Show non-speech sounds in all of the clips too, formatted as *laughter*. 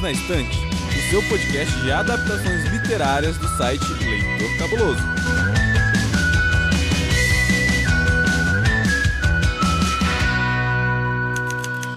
Perdidos na Estante, o seu podcast de adaptações literárias do site Leitor Cabuloso.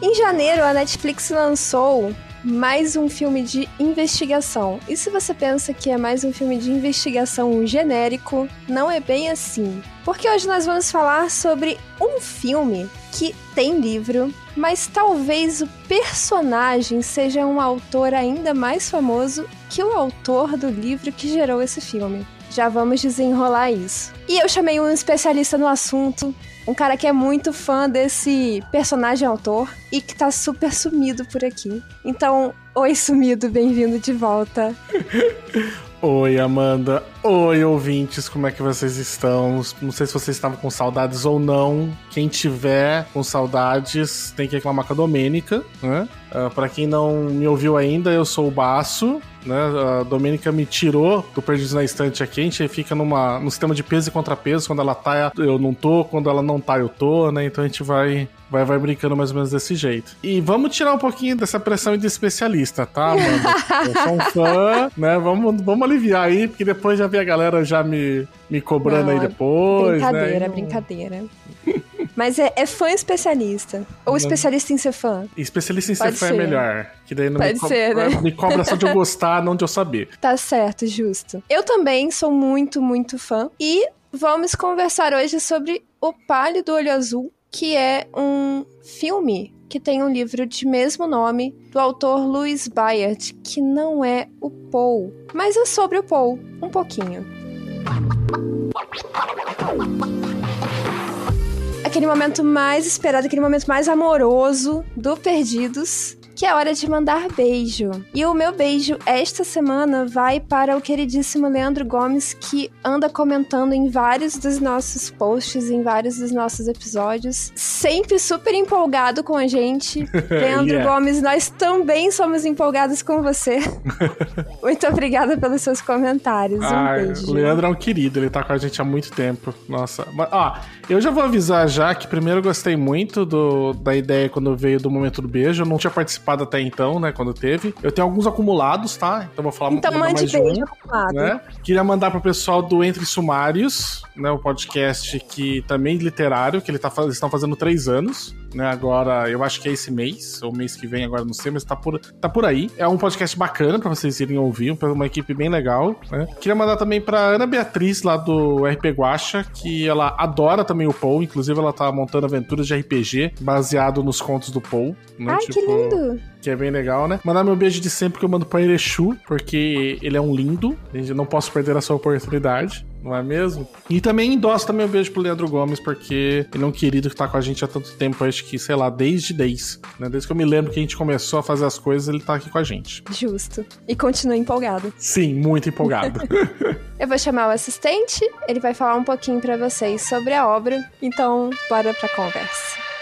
Em janeiro, a Netflix lançou mais um filme de investigação. E se você pensa que é mais um filme de investigação genérico, não é bem assim. Porque hoje nós vamos falar sobre um filme que tem livro, mas talvez o personagem seja um autor ainda mais famoso que o autor do livro que gerou esse filme. Já vamos desenrolar isso. E eu chamei um especialista no assunto, um cara que é muito fã desse personagem autor e que tá super sumido por aqui. Então, oi sumido, bem-vindo de volta. *laughs* Oi, Amanda. Oi, ouvintes, como é que vocês estão? Não sei se vocês estavam com saudades ou não. Quem tiver com saudades tem que reclamar com a Domênica, né? Uh, pra quem não me ouviu ainda, eu sou o Baço, né? A Domênica me tirou do Perdidos na Estante aqui. A gente fica numa, num sistema de peso e contrapeso. Quando ela tá, eu não tô. Quando ela não tá, eu tô, né? Então a gente vai vai, vai brincando mais ou menos desse jeito. E vamos tirar um pouquinho dessa pressão de especialista, tá, Amanda? eu sou um fã, *laughs* né? Vamos, vamos aliviar aí, porque depois já vi a galera já me, me cobrando Não, aí depois. Brincadeira, né? brincadeira. *laughs* Mas é, é, fã especialista. Ou especialista em ser fã. Especialista em ser Pode fã ser. é melhor. Que daí não Pode me, co- ser, né? me cobra só de eu *laughs* gostar, não de eu saber. Tá certo, justo. Eu também sou muito, muito fã. E vamos conversar hoje sobre O Pálido Olho Azul, que é um filme que tem um livro de mesmo nome do autor Louis Bayard, que não é o Paul, mas é sobre o Paul, um pouquinho. Aquele momento mais esperado, aquele momento mais amoroso do Perdidos, que é hora de mandar beijo. E o meu beijo esta semana vai para o queridíssimo Leandro Gomes, que anda comentando em vários dos nossos posts, em vários dos nossos episódios, sempre super empolgado com a gente. *laughs* Leandro Yeah. Gomes, nós também somos empolgados com você. *laughs* Muito obrigada pelos seus comentários. Um Ah, beijo. o Leandro é um querido, ele tá com a gente há muito tempo. Nossa. Ó, eu já vou avisar já que primeiro eu gostei muito do, da ideia quando veio do momento do beijo. Eu não tinha participado até então, né? Quando teve. Eu tenho alguns acumulados, tá? Então vou falar Então mande mais de um. acumulado. né? Queria mandar pro pessoal do Entre Sumários, né? O podcast que também é literário, que ele tá, eles estão fazendo três anos, né? Agora, eu acho que é esse mês, ou mês que vem, agora não sei, mas tá por, tá por aí. É um podcast bacana pra vocês irem ouvir, uma equipe bem legal, né? Queria mandar também pra Ana Beatriz, lá do RP Guacha, que ela adora também o Paul, inclusive ela tá montando aventuras de RPG baseado nos contos do Paul. Né? Ai, que lindo! Que é bem legal, né? Mandar meu beijo de sempre que eu mando pra Erechu, porque ele é um lindo. Eu não posso perder a sua oportunidade, não é mesmo? E também endosso também um beijo pro Leandro Gomes, porque ele é um querido que tá com a gente há tanto tempo, acho que, sei lá, desde 10. Né? Desde que eu me lembro que a gente começou a fazer as coisas, ele tá aqui com a gente. Justo. E continua empolgado. Sim, muito empolgado. *laughs* *laughs* Eu vou chamar o assistente, ele vai falar um pouquinho pra vocês sobre a obra. Então, bora pra conversa.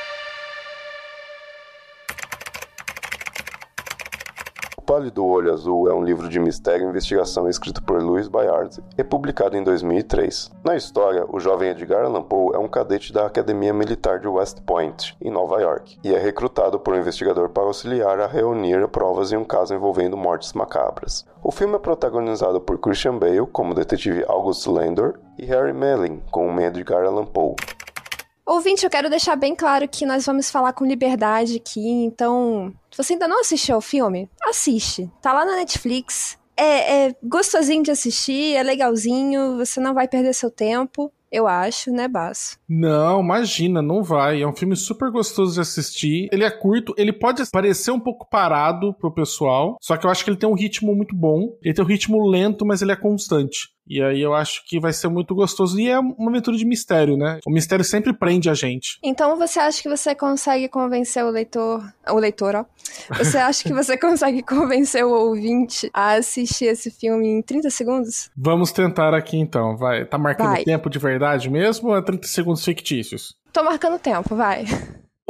Pálido Olho Azul é um livro de mistério e investigação escrito por Louis Bayard e publicado em 2003. Na história, o jovem Edgar Allan Poe é um cadete da Academia Militar de West Point, em Nova York, e é recrutado por um investigador para auxiliar a reunir provas em um caso envolvendo mortes macabras. O filme é protagonizado por Christian Bale como detetive August Landor e Harry Melling como Edgar Allan Poe. Ouvinte, eu quero deixar bem claro que nós vamos falar com liberdade aqui, então. Se você ainda não assistiu ao filme, assiste. Tá lá na Netflix. É, é gostosinho de assistir, é legalzinho, você não vai perder seu tempo, eu acho, né, Basso? Não, imagina, não vai. É um filme super gostoso de assistir. Ele é curto, ele pode parecer um pouco parado pro pessoal, só que eu acho que ele tem um ritmo muito bom. Ele tem um ritmo lento, mas ele é constante. E aí eu acho que vai ser muito gostoso. E é uma aventura de mistério, né? O mistério sempre prende a gente. Então você acha que você consegue convencer o leitor. O leitor, ó. Você *laughs* acha que você consegue convencer o ouvinte a assistir esse filme em 30 segundos? Vamos tentar aqui então, vai. Tá marcando Vai. tempo de verdade mesmo ou é 30 segundos fictícios? Tô marcando tempo, vai.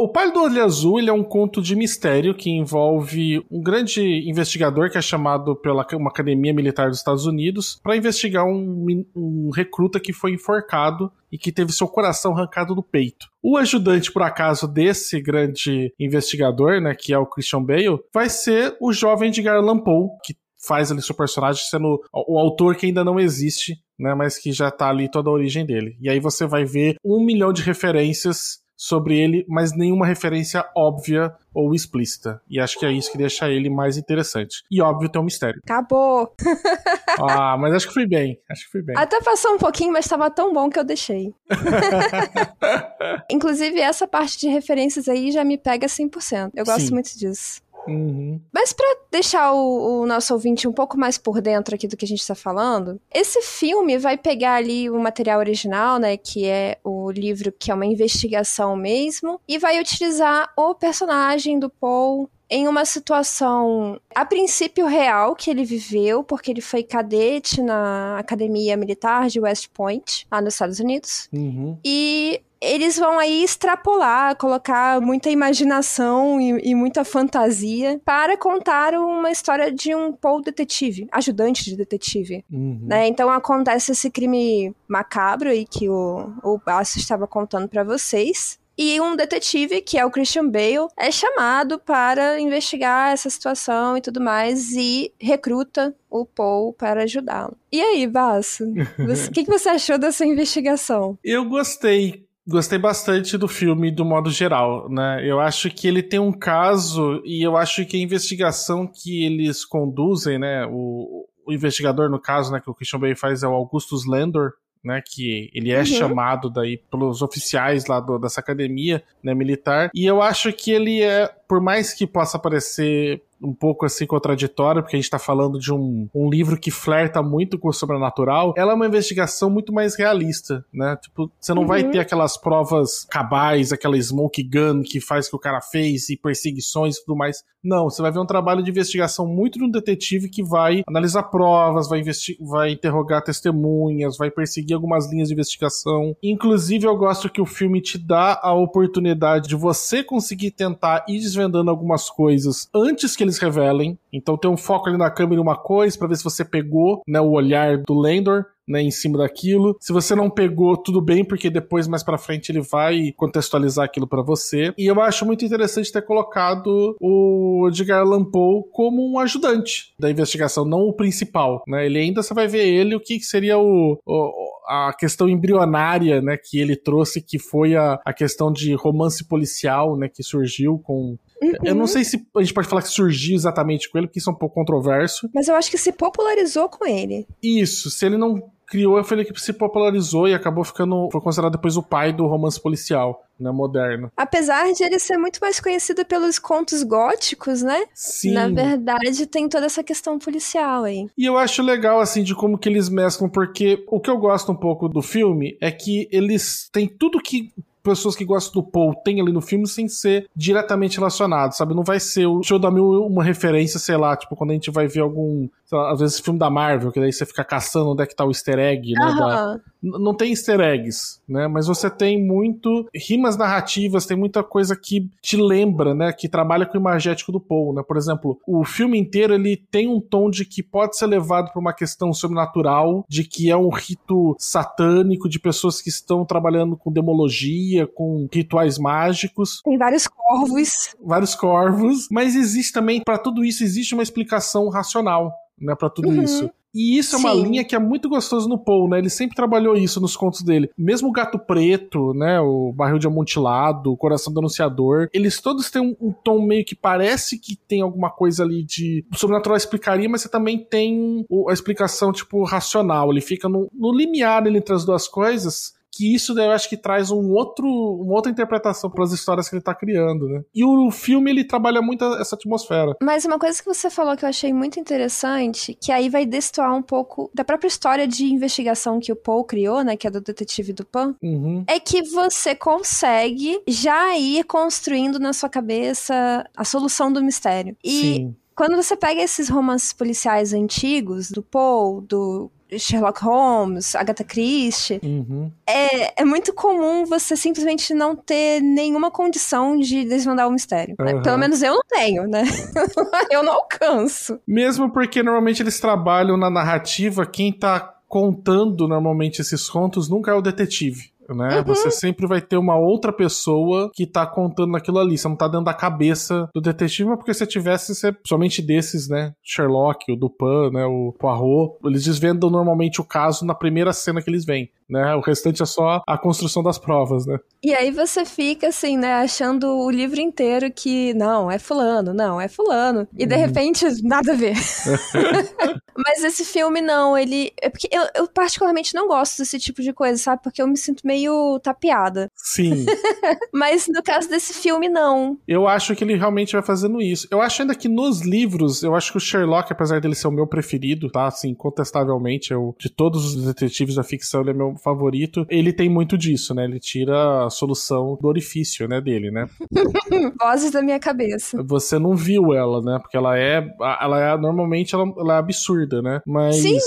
O Pai do Olho Azul ele é um conto de mistério que envolve um grande investigador que é chamado pela uma academia militar dos Estados Unidos para investigar um, um recruta que foi enforcado e que teve seu coração arrancado do peito. O ajudante, por acaso, desse grande investigador, né, que é o Christian Bale, vai ser o jovem Edgar Allan Poe, que faz ali seu personagem sendo o autor que ainda não existe, né, mas que já tá ali toda a origem dele. E aí você vai ver um milhão de referências sobre ele, mas nenhuma referência óbvia ou explícita. E acho que é isso que deixa ele mais interessante. E óbvio, tem um mistério. Acabou! *laughs* ah, mas acho que fui bem. Acho que fui bem. Até passou um pouquinho, mas estava tão bom que eu deixei. *laughs* Inclusive, essa parte de referências aí já me pega 100%. Eu gosto Sim. muito disso. Uhum. Mas para deixar o, o, nosso ouvinte um pouco mais por dentro aqui do que a gente está falando, esse filme vai pegar ali o material original, né, que é o livro que é uma investigação mesmo, e vai utilizar o personagem do Paul em uma situação, a princípio real, que ele viveu, porque ele foi cadete na Academia Militar de West Point, lá nos Estados Unidos. Uhum. E eles vão aí extrapolar, colocar muita imaginação e, e, muita fantasia para contar uma história de um Paul detetive, ajudante de detetive. Uhum. Né? Então acontece esse crime macabro aí que o, o Basso estava contando para vocês. E um detetive, que é o Christian Bale, é chamado para investigar essa situação e tudo mais e recruta o Paul para ajudá-lo. E aí, Basso? *laughs* O que, que você achou dessa investigação? Eu gostei Gostei bastante do filme do modo geral, né? Eu acho que ele tem um caso e eu acho que a investigação que eles conduzem, né? O, o investigador, no caso, né, que o Christian Bale faz é o Augustus Landor, né, que ele é uhum. chamado daí pelos oficiais lá do, dessa academia né, militar, e eu acho que ele é, por mais que possa parecer um pouco assim contraditória, porque a gente tá falando de um, um livro que flerta muito com o sobrenatural, ela é uma investigação muito mais realista, né? Tipo, você não uhum. vai ter aquelas provas cabais, aquela smoke gun que faz que o cara fez e perseguições e tudo mais. Não, você vai ver um trabalho de investigação muito de um detetive que vai analisar provas, vai, vai interrogar testemunhas, vai perseguir algumas linhas de investigação. Inclusive, eu gosto que o filme te dá a oportunidade de você conseguir tentar ir desvendando algumas coisas antes que eles revelem. Então tem um foco ali na câmera em uma coisa para ver se você pegou né, o olhar do Landor. Né, em cima daquilo. Se você não pegou, tudo bem, porque depois mais para frente ele vai contextualizar aquilo para você. E eu acho muito interessante ter colocado o Edgar Allan Poe como um ajudante da investigação, não o principal, né? Ele ainda você vai ver ele o que seria o, o a questão embrionária, né, que ele trouxe, que foi a, a questão de romance policial, né, que surgiu com Uhum. Eu não sei se a gente pode falar que surgiu exatamente com ele, porque isso é um pouco controverso. Mas eu acho que se popularizou com ele. Isso, se ele não criou, foi ele que se popularizou e acabou ficando. Foi considerado depois o pai do romance policial, né? Moderno. Apesar de ele ser muito mais conhecido pelos contos góticos, né? Sim. Na verdade, tem toda essa questão policial aí. E eu acho legal, assim, de como que eles mesclam, porque o que eu gosto um pouco do filme é que eles têm tudo que pessoas que gostam do Paul têm ali no filme sem ser diretamente relacionado, sabe? Não vai ser o show da mil uma referência, sei lá, tipo, quando a gente vai ver algum, lá, às vezes filme da Marvel, que daí você fica caçando onde é que tá o easter egg, né? Da... Não tem easter eggs, né? Mas você tem muito rimas narrativas, tem muita coisa que te lembra, né? Que trabalha com o imagético do Paul, né? Por exemplo, o filme inteiro ele tem um tom de que pode ser levado para uma questão sobrenatural, de que é um rito satânico de pessoas que estão trabalhando com demologia com rituais mágicos. Tem vários corvos. Vários corvos. Mas existe também, para tudo isso, existe uma explicação racional, né, para tudo uhum. isso. E isso é uma Sim. linha que é muito gostoso no Paul, né? Ele sempre trabalhou isso nos contos dele. Mesmo o Gato Preto, né? O Barril de Amontilado, o Coração do Anunciador, eles todos têm um, um, tom meio que parece que tem alguma coisa ali de sobrenatural explicaria, mas você também tem a explicação, tipo, racional. Ele fica no, no limiar entre as duas coisas que isso eu acho que traz um outro, uma outra interpretação para as histórias que ele está criando, né? E o filme ele trabalha muito essa atmosfera. Mas uma coisa que você falou que eu achei muito interessante, que aí vai destoar um pouco da própria história de investigação que o Paul criou, né, que é do detetive do Pan, uhum. é que você consegue já ir construindo na sua cabeça a solução do mistério. E Sim Quando você pega esses romances policiais antigos, do Poe, do Sherlock Holmes, Agatha Christie, Uhum. é, é muito comum você simplesmente não ter nenhuma condição de desvendar o mistério. né? Aham. Pelo menos eu não tenho, né? *laughs* eu não alcanço. Mesmo porque normalmente eles trabalham na narrativa, quem tá contando normalmente esses contos nunca é o detetive. Né? Uhum. Você sempre vai ter uma outra pessoa que tá contando aquilo ali. Você não tá dentro da cabeça do detetive, mas porque se tivesse, você, somente desses, né? Sherlock, o Dupin, né? O Poirot, eles desvendam normalmente o caso na primeira cena que eles vêm. Né? O restante é só a construção das provas, né? E aí você fica assim, né, achando o livro inteiro que não, é fulano, não, é fulano. E de repente, *laughs* nada a ver. *laughs* Mas esse filme não, ele. É porque eu, eu particularmente não gosto desse tipo de coisa, sabe? Porque eu me sinto meio tapeada. Sim. *laughs* Mas no caso desse filme, não. Eu acho que ele realmente vai fazendo isso. Eu acho ainda que nos livros, eu acho que o Sherlock, apesar dele ser o meu preferido, tá? Assim, contestavelmente, eu, de todos os detetives da ficção, ele é meu favorito. Ele tem muito disso, né? Ele tira a solução do orifício, né, dele, né? *laughs* Vozes da minha cabeça. Você não viu ela, né? Porque ela é, ela é normalmente ela, ela é absurda, né? Mas Sim.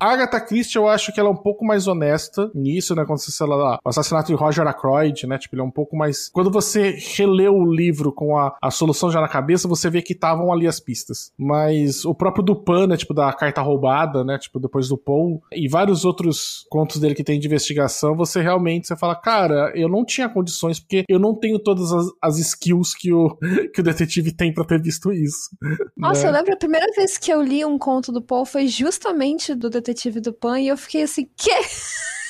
a Agatha Christie, eu acho que ela é um pouco mais honesta nisso, né? Quando você, sei lá, o assassinato de Roger Ackroyd, né? Tipo, ele é um pouco mais. Quando você releu o livro com a, a solução já na cabeça, você vê que estavam ali as pistas. Mas o próprio Dupin, né? Tipo, da carta roubada, né? Tipo, depois do Paul, e vários outros contos dele que tem de investigação, você realmente você fala, cara, eu não tinha condições, porque eu não tenho todas as, as skills que o, *laughs* que o detetive tem pra ter visto isso. *laughs* Nossa, né? eu lembro a primeira vez que eu li um conto do Paul foi justamente do Detetive do Pan e eu fiquei assim, quê? *laughs*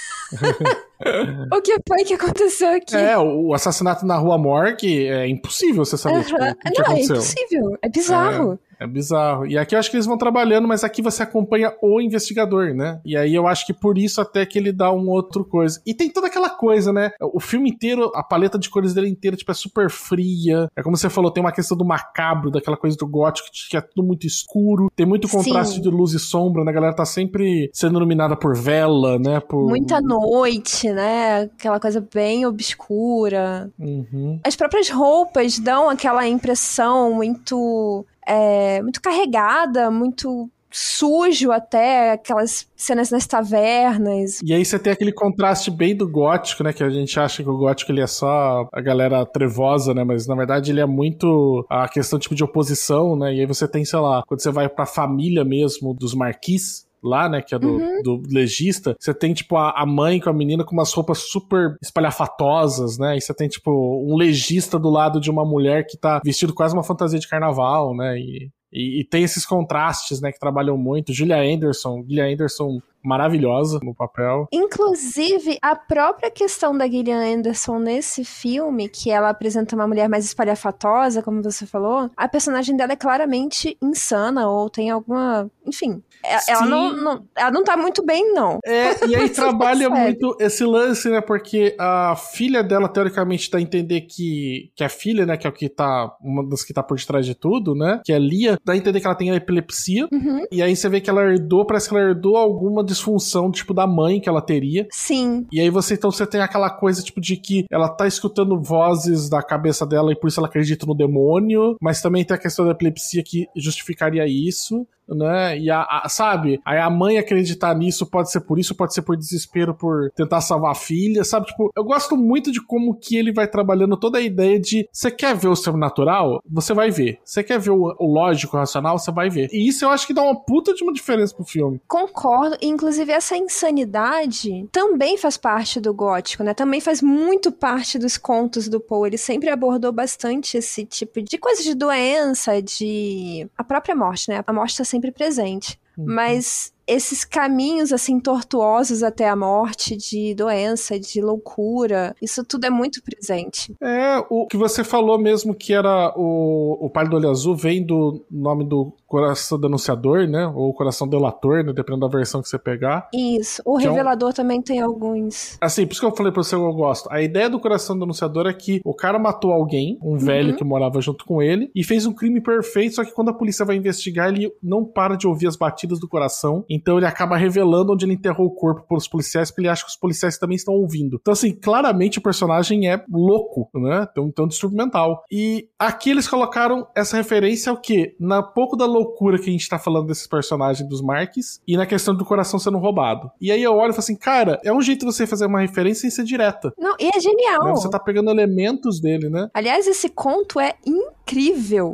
o que foi que aconteceu aqui? É, o assassinato na rua Morgue é impossível você saber tipo, Aham. o que, Não, é aconteceu. impossível. É bizarro. É bizarro. E aqui eu acho que eles vão trabalhando, mas aqui você acompanha o investigador, né? E aí eu acho que por isso até que ele dá um outro coisa. E tem toda aquela coisa, né? O filme inteiro, a paleta de cores dele inteira, tipo, é super fria. É como você falou, tem uma questão do macabro, daquela coisa do gótico, que é tudo muito escuro. Tem muito contraste Sim. de luz e sombra, né? A galera tá sempre sendo iluminada por vela, né? Por... Muita noite, né? Aquela coisa bem obscura. Uhum. As próprias roupas dão aquela impressão muito, é, muito carregada, muito sujo até, aquelas cenas nas tavernas. E aí você tem aquele contraste bem do gótico, né? Que a gente acha que o gótico ele é só a galera trevosa, né? Mas na verdade ele é muito a questão tipo de oposição, né? E aí você tem, sei lá, quando você vai pra família mesmo dos marquis, lá, né, que é do, do legista, você tem, tipo, a, a mãe com a menina com umas roupas super espalhafatosas, né, e você tem, tipo, um legista do lado de uma mulher que tá vestido quase uma fantasia de carnaval, né, e, e, e tem esses contrastes, né, que trabalham muito. Julia Anderson, Julia Anderson maravilhosa no papel. Inclusive, a própria questão da Gillian Anderson nesse filme, que ela apresenta uma mulher mais espalhafatosa, como você falou, a personagem dela é claramente insana ou tem alguma. Enfim. É- Ela Sim. não, não- ela não tá muito bem, não. É, e aí *laughs* trabalha Percebe. muito esse lance, né? Porque a filha dela, teoricamente, dá a entender que, que a filha, né? Que é o que tá. Uma das que tá por detrás de tudo, né? Que é a Lia, dá a entender que ela tem epilepsia. Uhum. E aí você vê que ela herdou, parece que ela herdou alguma disfunção, tipo, da mãe que ela teria. Sim. E aí você, então, você tem aquela coisa, tipo, de que ela tá escutando vozes da cabeça dela e por isso ela acredita no demônio, mas também tem a questão da epilepsia que justificaria isso. Né? E a, a- sabe? Aí a mãe acreditar nisso pode ser por isso, pode ser por desespero por tentar salvar a filha, sabe? Tipo, eu gosto muito de como que ele vai trabalhando toda a ideia de você quer ver o sobrenatural? Você vai ver. Você quer ver o, o lógico, o racional? Você vai ver. E isso eu acho que dá uma puta de uma diferença pro filme. Concordo. Inclusive, essa insanidade também faz parte do gótico, né? Também faz muito parte dos contos do Poe. Ele sempre abordou bastante esse tipo de coisa de doença, de. a própria morte, né? A morte está sempre presente. Mas esses caminhos, assim, tortuosos até a morte, de doença, de loucura, isso tudo é muito presente. É, o que você falou mesmo que era o, o Palho do Olho Azul vem do nome do coração denunciador, né? Ou coração delator, né? Dependendo da versão que você pegar. Isso. O Que é um- Revelador também tem alguns. Assim, por isso que eu falei pra você que eu gosto. A ideia do coração denunciador é que o cara matou alguém, um velho que morava junto com ele, e fez um crime perfeito, só que quando a polícia vai investigar, ele não para de ouvir as batidas do coração Então ele acaba revelando onde ele enterrou o corpo para os policiais, porque ele acha que os policiais também estão ouvindo. Então, assim, claramente o personagem é louco, né? Tem um, tem um distúrbio mental. E aqui eles colocaram essa referência ao quê? Na pouco da loucura que a gente tá falando desses personagens dos Marques e na questão do coração sendo roubado. E aí eu olho e falo assim, cara, é um jeito de você fazer uma referência sem ser direta. Não, e é genial. Né? Você tá pegando elementos dele, né? Aliás, esse conto é incrível.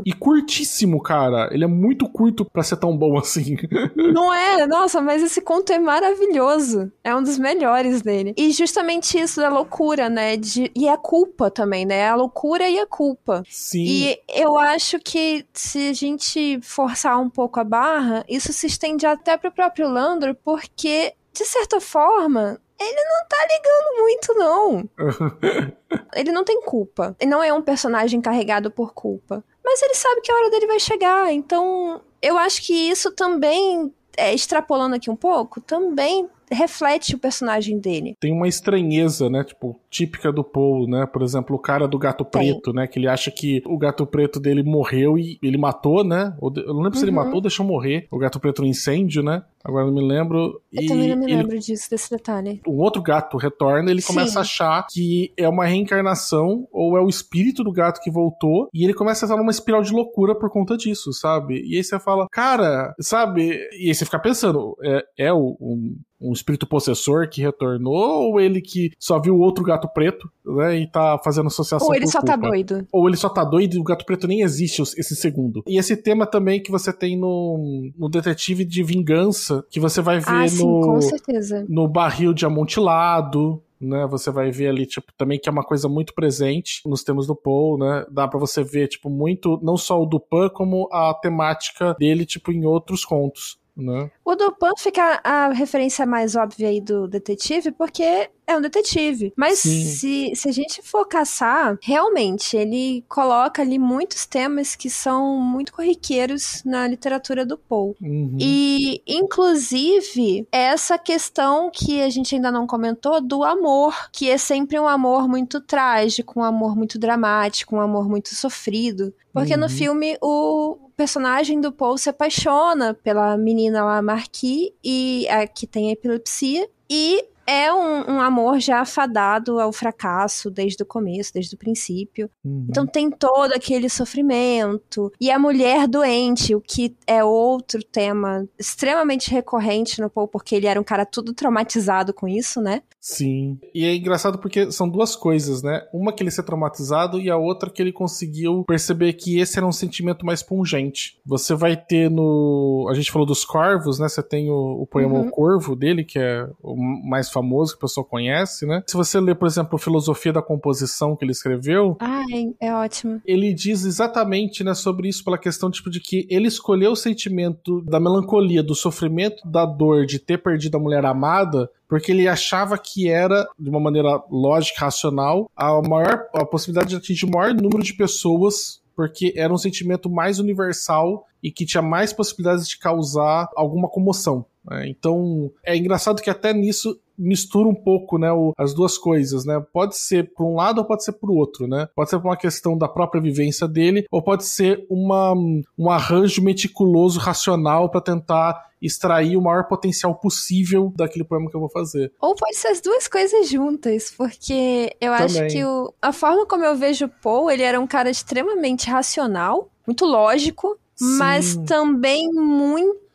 E curtíssimo, cara. Ele é muito curto para ser tão bom *laughs* assim. Não é? Nossa, mas esse conto é maravilhoso. É um dos melhores dele. E justamente isso da loucura, né? De... E a culpa também, né? A loucura e a culpa. Sim. E eu acho que se a gente forçar um pouco a barra, isso se estende até pro próprio Landro, porque, de certa forma, ele não tá ligando muito, não. *laughs* ele não tem culpa. Ele não é um personagem carregado por culpa. Mas ele sabe que a hora dele vai chegar. Então, eu acho que isso também, é, extrapolando aqui um pouco, também reflete o personagem dele. Tem uma estranheza, né? Tipo, típica do Paul, né? Por exemplo, o cara do gato preto, né? Que ele acha que o gato preto dele morreu e ele matou, né? Eu não lembro uhum. se ele uhum. matou ou deixou morrer o gato preto no incêndio, né? Agora não me lembro. Eu e também não me ele... lembro disso, desse detalhe. Um outro gato retorna, ele Sim. começa a achar que é uma reencarnação ou é o espírito do gato que voltou e ele começa a estar numa espiral de loucura por conta disso, sabe? E aí você fala, cara, sabe? E aí você fica pensando, é, é o, um, um espírito possessor que retornou ou ele que só viu outro gato preto, né, e tá fazendo associação Ou ele só tá culpa. tá doido. Ou ele só tá doido e o gato preto nem existe esse segundo. E esse tema também que você tem no, no Detetive de Vingança, que você vai ver ah, no, sim, com certeza. no barril de amontilado, né? Você vai ver ali, tipo, também que é uma coisa muito presente nos temas do Paul, né? Dá para você ver, tipo, muito, não só o Dupan, como a temática dele, tipo, em outros contos. Né? O Dupin fica a referência mais óbvia aí do detetive, porque é um detetive. Mas se, se a gente for caçar, realmente, ele coloca ali muitos temas que são muito corriqueiros na literatura do Poe. Uhum. E, inclusive, essa questão que a gente ainda não comentou do amor, que é sempre um amor muito trágico, um amor muito dramático, um amor muito sofrido. Porque uhum. no filme o personagem do Paul se apaixona pela menina lá, Marquis, e a que tem epilepsia, e é um, um, amor já fadado ao fracasso desde o começo, desde o princípio. Uhum. Então tem todo aquele sofrimento. E a mulher doente, o que é outro tema extremamente recorrente no Paul, porque ele era um cara tudo traumatizado com isso, né? Sim. E é engraçado porque são duas coisas, né? Uma que ele ser traumatizado e a outra que ele conseguiu perceber que esse era um sentimento mais pungente. Você vai ter no. A gente falou dos corvos, né? Você tem o, o poema uhum. O Corvo dele, que é o mais famoso famoso que o pessoal conhece, né? Se você ler, por exemplo, a Filosofia da Composição que ele escreveu. Ai, é ótimo. Ele diz exatamente, né, sobre isso, pela questão, tipo, de que ele escolheu o sentimento da melancolia, do sofrimento, da dor de ter perdido a mulher amada, porque ele achava que era, de uma maneira lógica, racional, a maior a possibilidade de atingir o maior número de pessoas porque era um sentimento mais universal e que tinha mais possibilidades de causar alguma comoção. Né? Então é engraçado que até nisso mistura um pouco, né, o, as duas coisas, né? Pode ser por um lado ou pode ser por outro, né? Pode ser por uma questão da própria vivência dele ou pode ser uma, um arranjo meticuloso, racional para tentar extrair o maior potencial possível daquele poema que eu vou fazer. Ou pode ser as duas coisas juntas, porque eu Também. acho que o, a forma como eu vejo o Paul, ele era um cara extremamente racional, muito lógico, mas também muito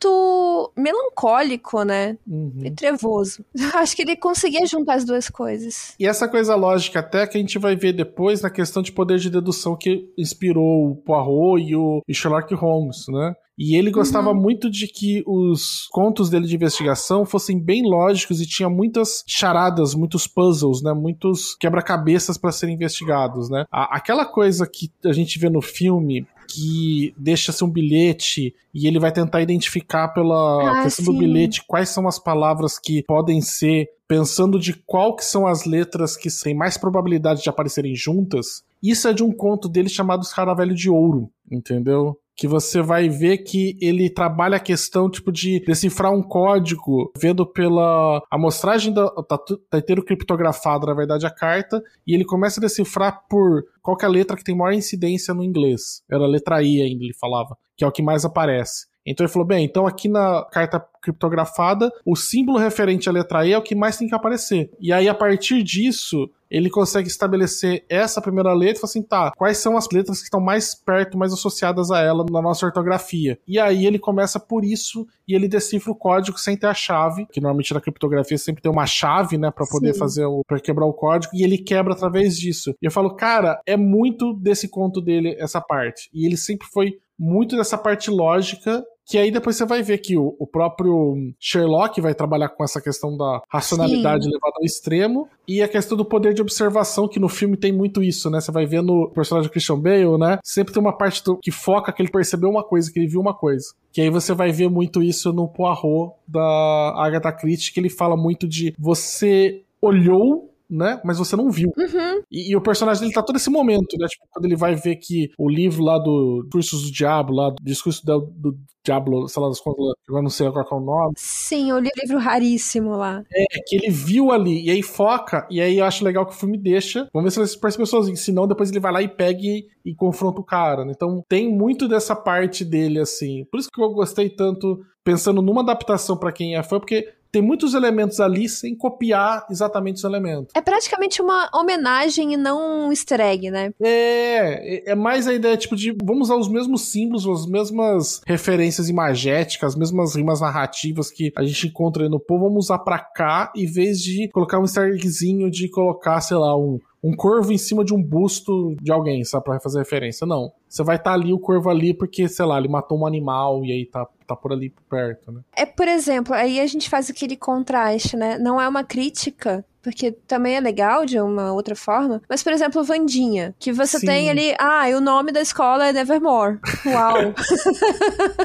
melancólico, né? Uhum. E trevoso. *laughs* Acho que ele conseguia juntar as duas coisas. E essa coisa lógica, até que a gente vai ver depois na questão de poder de dedução que inspirou o Poirot e o Sherlock Holmes, né? E ele gostava uhum. muito de que os contos dele de investigação fossem bem lógicos e tinha muitas charadas, muitos puzzles, né? Muitos quebra-cabeças para serem investigados, né? aquela coisa que a gente vê no filme que deixa-se um bilhete e ele vai tentar identificar pela ah, questão sim. do bilhete quais são as palavras que podem ser pensando de qual que são as letras que têm mais probabilidade de aparecerem juntas. Isso é de um conto dele chamado Escaravelho de Ouro, entendeu? Que você vai ver que ele trabalha a questão tipo de decifrar um código, vendo pela amostragem da tá, tá inteiro criptografado, na verdade, a carta, e ele começa a decifrar por qual é a letra que tem maior incidência no inglês. Era a letra I ainda, ele falava, que é o que mais aparece. Então ele falou: bem, então aqui na carta criptografada, o símbolo referente à letra E é o que mais tem que aparecer. E aí, a partir disso, ele consegue estabelecer essa primeira letra e fala assim, tá, quais são as letras que estão mais perto, mais associadas a ela na nossa ortografia. E aí ele começa por isso e ele decifra o código sem ter a chave, que normalmente na criptografia sempre tem uma chave, né, para poder Sim. fazer o para quebrar o código, e ele quebra através disso. E eu falo, cara, é muito desse conto dele essa parte. E ele sempre foi muito dessa parte lógica que aí depois você vai ver que o, o, próprio Sherlock vai trabalhar com essa questão da racionalidade Sim. levada ao extremo e a questão do poder de observação, que no filme tem muito isso, né? Você vai ver no personagem Christian Bale, né? Sempre tem uma parte do, que foca que ele percebeu uma coisa, que ele viu uma coisa. Que aí você vai ver muito isso no Poirot da Agatha Christie, que ele fala muito de você olhou né? Mas você não viu. Uhum. E, e, o personagem dele tá todo esse momento, né? Tipo, quando ele vai ver que o livro lá do Discursos do Diabo, lá do Discurso do, do Diablo, sei lá das contas, agora não sei qual é o nome. Sim, o livro raríssimo lá. É, que ele viu ali, e aí foca, e aí eu acho legal que o filme deixa. Vamos ver se ele percebeu sozinho, senão depois ele vai lá e pega e, e confronta o cara, né? Então tem muito dessa parte dele, assim. Por isso que eu gostei tanto, pensando numa adaptação para quem é fã, porque tem muitos elementos ali sem copiar exatamente os elementos. É praticamente uma homenagem e não um easter egg, né? É, é mais a ideia, tipo, de vamos usar os mesmos símbolos, as mesmas referências imagéticas, as mesmas rimas narrativas que a gente encontra aí no povo, vamos usar pra cá, em vez de colocar um easter eggzinho de colocar, sei lá, um, um corvo em cima de um busto de alguém, sabe, pra fazer referência. Não. Você vai estar tá ali, o corvo ali, porque, sei lá, ele matou um animal e aí tá, tá por ali perto, né? É, por exemplo, aí a gente faz aquele contraste, né? Não é uma crítica porque também é legal de uma outra forma. Mas, por exemplo, Vandinha, que você Sim. tem ali, ah, e o nome da escola é Nevermore. Uau!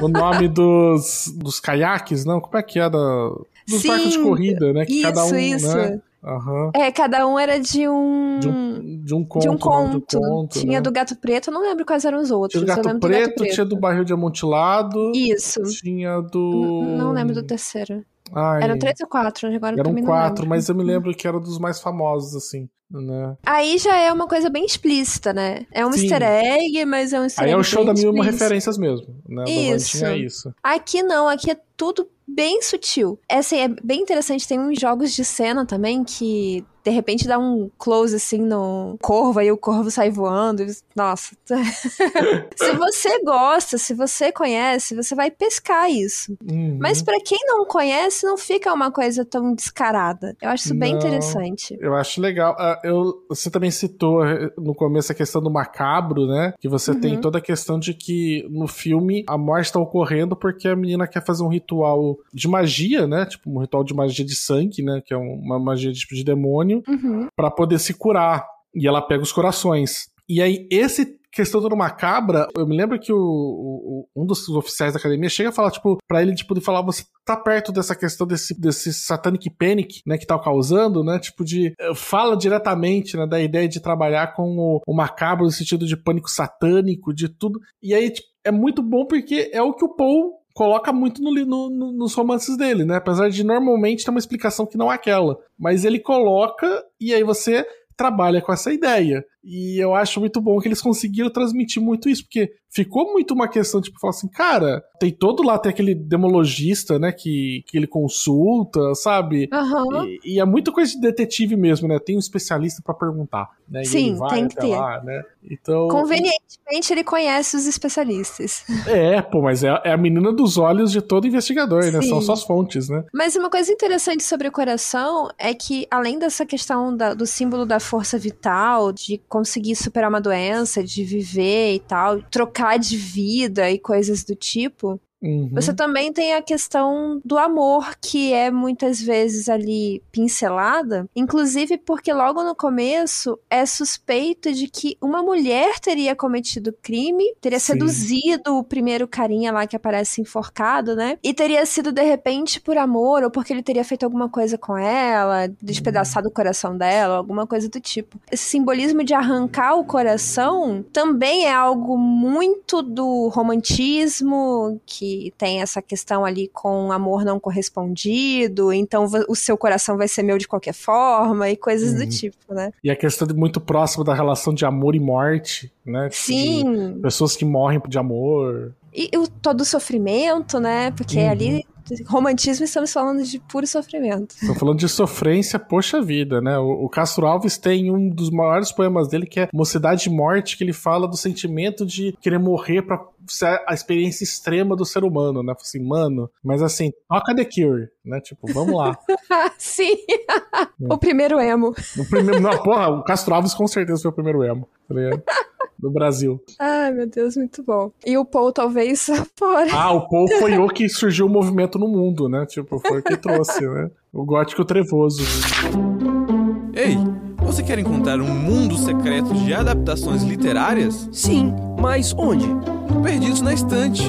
*laughs* o nome dos, dos caiaques, não? Como é que é da, dos Sim, barcos de corrida, né? Que isso, cada um, isso. Né? Uhum. É, cada um era de um. De um, de um conto. De um conto. conto tinha né? do Gato Preto, eu não lembro quais eram os outros. Tinha do Gato, preto, do gato preto, tinha do Barril de Amontilado. Isso. Tinha do. N não lembro do terceiro. Ai, eram três ou quatro, agora Eram quatro, mas eu me lembro que era dos mais famosos, assim. Né? Aí já é uma coisa bem explícita, né? É um Sim. easter egg, mas é um easter egg. Aí é o show da mil uma referências mesmo, né? Isso. É isso. Aqui não, aqui é tudo bem sutil. É, assim, é bem interessante, tem uns jogos de cena também que de repente dá um close assim no corvo, aí o corvo sai voando. Nossa. *laughs* se você gosta, se você conhece, você vai pescar isso. Uhum. Mas para quem não conhece, não fica uma coisa tão descarada. Eu acho isso bem não, interessante. Eu acho legal. Eu, você também citou eh, no começo a questão do macabro, né? Que você uhum. tem toda a questão de que no filme a morte está ocorrendo porque a menina quer fazer um ritual de magia, né? Tipo, um ritual de magia de sangue, né? Que é uma magia de, tipo, de demônio, uhum. para poder se curar. E ela pega os corações. E aí, esse questão do macabra, eu me lembro que o, o, um dos oficiais da academia chega a falar, tipo, pra ele, tipo, de falar, você tá perto dessa questão desse, desse satanic panic, né, que tá causando, né, tipo de, eh, fala diretamente, né, da ideia de trabalhar com o, o macabro no sentido de pânico satânico, de tudo, e aí, tipo, é muito bom porque é o que o Paul coloca muito no, no, no, nos romances dele, né? Apesar de normalmente ter uma explicação que não é aquela. Mas ele coloca e aí você trabalha com essa ideia. E eu acho muito bom que eles conseguiram transmitir muito isso, porque ficou muito uma questão, tipo, falar assim, cara, tem todo lá, tem aquele demologista, né, que, que ele consulta, sabe? Uhum. E, e, é muita coisa de detetive mesmo, né? Tem um especialista para perguntar, né? Sim, tem que ter. Lá, né? Então, Convenientemente ele conhece os especialistas. É, pô, mas é, é a menina dos olhos de todo investigador, Sim. né? São suas fontes, né? Mas uma coisa interessante sobre o coração é que, além dessa questão da, do símbolo da força vital, de conseguir superar uma doença, de viver e tal, trocar de vida e coisas do tipo, Uhum. Você também tem a questão do amor, que é muitas vezes ali pincelada, inclusive porque logo no começo é suspeito de que uma mulher teria cometido crime, teria Sim. seduzido o primeiro carinha lá que aparece enforcado, né? E teria sido de repente por amor, ou porque ele teria feito alguma coisa com ela, despedaçado uhum. o coração dela, alguma coisa do tipo. Esse simbolismo de arrancar o coração também é algo muito do romantismo que que tem essa questão ali com amor não correspondido, então o seu coração vai ser meu de qualquer forma e coisas do tipo, né? E a questão de muito próxima da relação de amor e morte, né? Sim. Pessoas que morrem de amor. E o, todo o sofrimento, né? Porque uhum. ali romantismo, estamos falando de puro sofrimento. Estamos falando de sofrência, poxa vida, né? O, o, Castro Alves tem um dos maiores poemas dele, que é Mocidade e Morte, que ele fala do sentimento de querer morrer para a experiência extrema do ser humano, né? Assim, mano, mas assim, toca The Cure, né? Tipo, vamos lá. *laughs* Sim! o primeiro emo. O primeiro, não, porra, o Castro Alves com certeza foi o primeiro emo, tá ligado? Do Brasil. Ai, meu Deus, muito bom. E o Paul talvez *laughs* fora. Ah, o Paul foi o que surgiu o movimento no mundo, né? Tipo, foi o que trouxe, né? O gótico trevoso. Ei, você quer encontrar um mundo secreto de adaptações literárias? Sim, mas onde? Perdidos na Estante.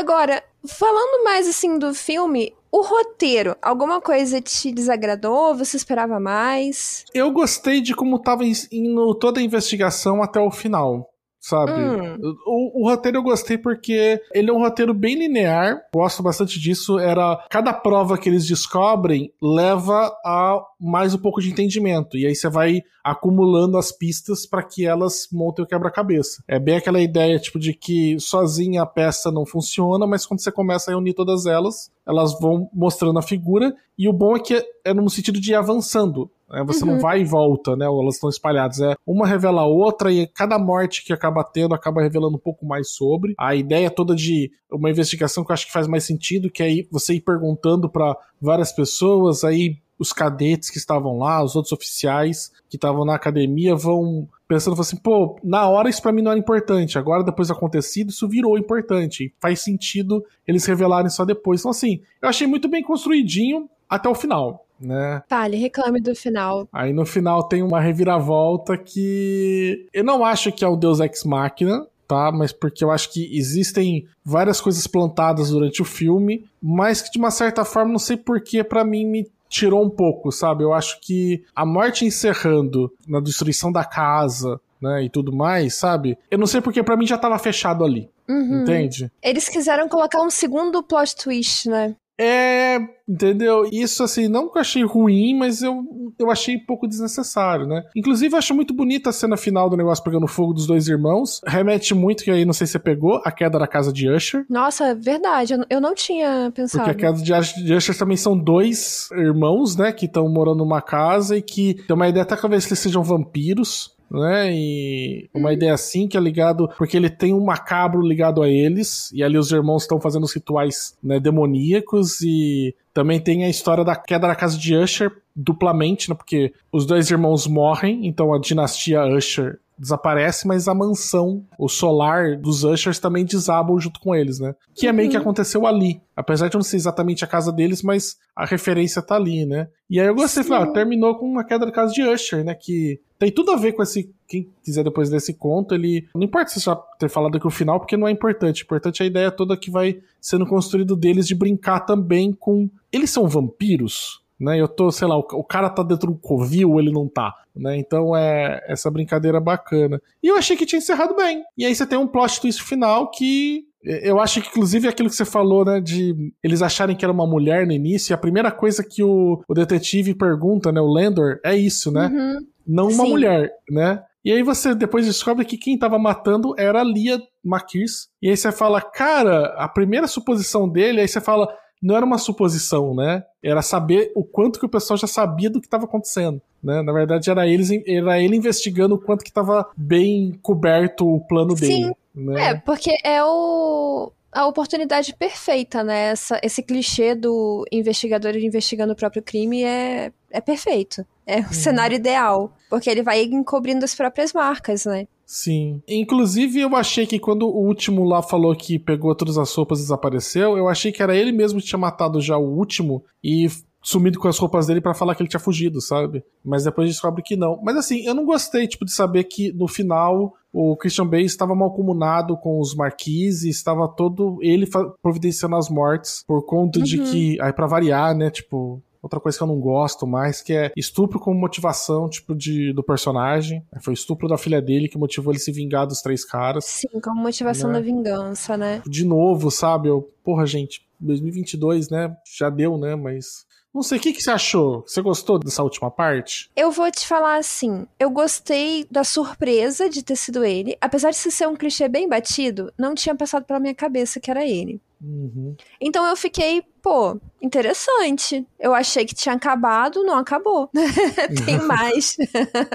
Agora, falando mais assim do filme, o roteiro, alguma coisa te desagradou? Você esperava mais? Eu gostei de como tava indo toda a investigação até o final sabe? Hum. O, o, roteiro eu gostei porque ele é um roteiro bem linear, gosto bastante disso. Era cada prova que eles descobrem leva a mais um pouco de entendimento e aí você vai acumulando as pistas para que elas montem o quebra-cabeça. É bem aquela ideia tipo de que sozinha a peça não funciona, mas quando você começa a unir todas elas, elas vão mostrando a figura e o bom é que é no sentido de ir avançando. Né? Você uhum. não vai e volta, né? Elas estão espalhadas. É uma revela a outra e cada morte que acaba tendo acaba revelando um pouco mais sobre. A ideia toda de uma investigação que eu acho que faz mais sentido, que é você ir perguntando para várias pessoas, aí os cadetes que estavam lá, os outros oficiais que estavam na academia vão pensando assim, pô, na hora isso para mim não era importante, agora depois do acontecido isso virou importante, faz sentido eles revelarem só depois. Então assim, eu achei muito bem construidinho até o final né? Fale, reclame do final. Aí no final tem uma reviravolta que eu não acho que é o Deus Ex Machina, tá? Mas porque eu acho que existem várias coisas plantadas durante o filme, mas que de uma certa forma não sei porquê para mim me tirou um pouco, sabe? Eu acho que a morte encerrando na destruição da casa, né, e tudo mais, sabe? Eu não sei porque para mim já tava fechado ali. Uhum. Entende? Eles quiseram colocar um segundo plot twist, né? É, entendeu? Isso, assim, não que eu achei ruim, mas eu, eu achei um pouco desnecessário, né? Inclusive, eu acho muito bonita a cena final do negócio pegando fogo dos dois irmãos. Remete muito, que aí não sei se você pegou, a queda da casa de Usher. Nossa, verdade, eu não tinha pensado. Porque a casa de Usher também são dois irmãos, né, que estão morando numa casa e que tem uma ideia até que talvez eles sejam vampiros né? E uma ideia assim que é ligado porque ele tem um macabro ligado a eles e ali os irmãos estão fazendo os rituais né, demoníacos e também tem a história da queda da casa de Usher duplamente, né? Porque os dois irmãos morrem, então a dinastia Usher desaparece, mas a mansão, o solar dos Ushers também desabam junto com eles, né? Que é meio que uhum. aconteceu ali. Apesar de não ser exatamente a casa deles, mas a referência tá ali, né? E aí eu gostei, falei, ah, terminou com uma queda da casa de Usher, né? Que tem tudo a ver com esse. Quem quiser depois desse conto, ele. Não importa se já ter falado aqui o final, porque não é importante. O importante é a ideia toda que vai sendo construído deles de brincar também com. Eles são vampiros? Né? Eu tô, sei lá, o, o cara tá dentro do covil, ele não tá, né? Então é essa brincadeira bacana. E eu achei que tinha encerrado bem. E aí você tem um plot twist final que eu acho que, inclusive, aquilo que você falou, né, de eles acharem que era uma mulher no início, e a primeira coisa que o, o detetive pergunta, né, o Landor, é isso, né? Uhum. Não uma Sim. mulher, né? E aí você depois descobre que quem tava matando era a Lia Makirs. E aí você fala, cara, a primeira suposição dele, aí você fala, não era uma suposição, né? Era saber o quanto que o pessoal já sabia do que estava acontecendo. Né? Na verdade, era, eles, era ele investigando o quanto que estava bem coberto o plano Sim. dele. Né? É, porque é o, a oportunidade perfeita, né? Essa, esse clichê do investigador investigando o próprio crime é, é perfeito. É o uhum. cenário ideal. Porque ele vai encobrindo as próprias marcas, né? Sim. Inclusive, eu achei que quando o último lá falou que pegou todas as roupas e desapareceu, eu achei que era ele mesmo que tinha matado já o último e sumido com as roupas dele para falar que ele tinha fugido, sabe? Mas depois descobre que não. Mas assim, eu não gostei, tipo, de saber que no final o Christian Bale estava mal comunado com os marquises, estava todo ele providenciando as mortes por conta uhum. de que, aí para variar, né, tipo, outra coisa que eu não gosto mais, que é estupro como motivação, tipo, de, do personagem. Foi o estupro da filha dele que motivou ele se vingar dos três caras. Sim, como motivação né? da vingança, né? De novo, sabe? Eu, porra, gente, 2022, né? Já deu, né? Mas não sei, o que, que você achou? Você gostou dessa última parte? Eu vou te falar assim, eu gostei da surpresa de ter sido ele. Apesar de ser um clichê bem batido, não tinha passado pela minha cabeça que era ele. Uhum. Então eu fiquei, pô, interessante. Eu achei que tinha acabado, não acabou. *laughs* Tem *laughs* mais.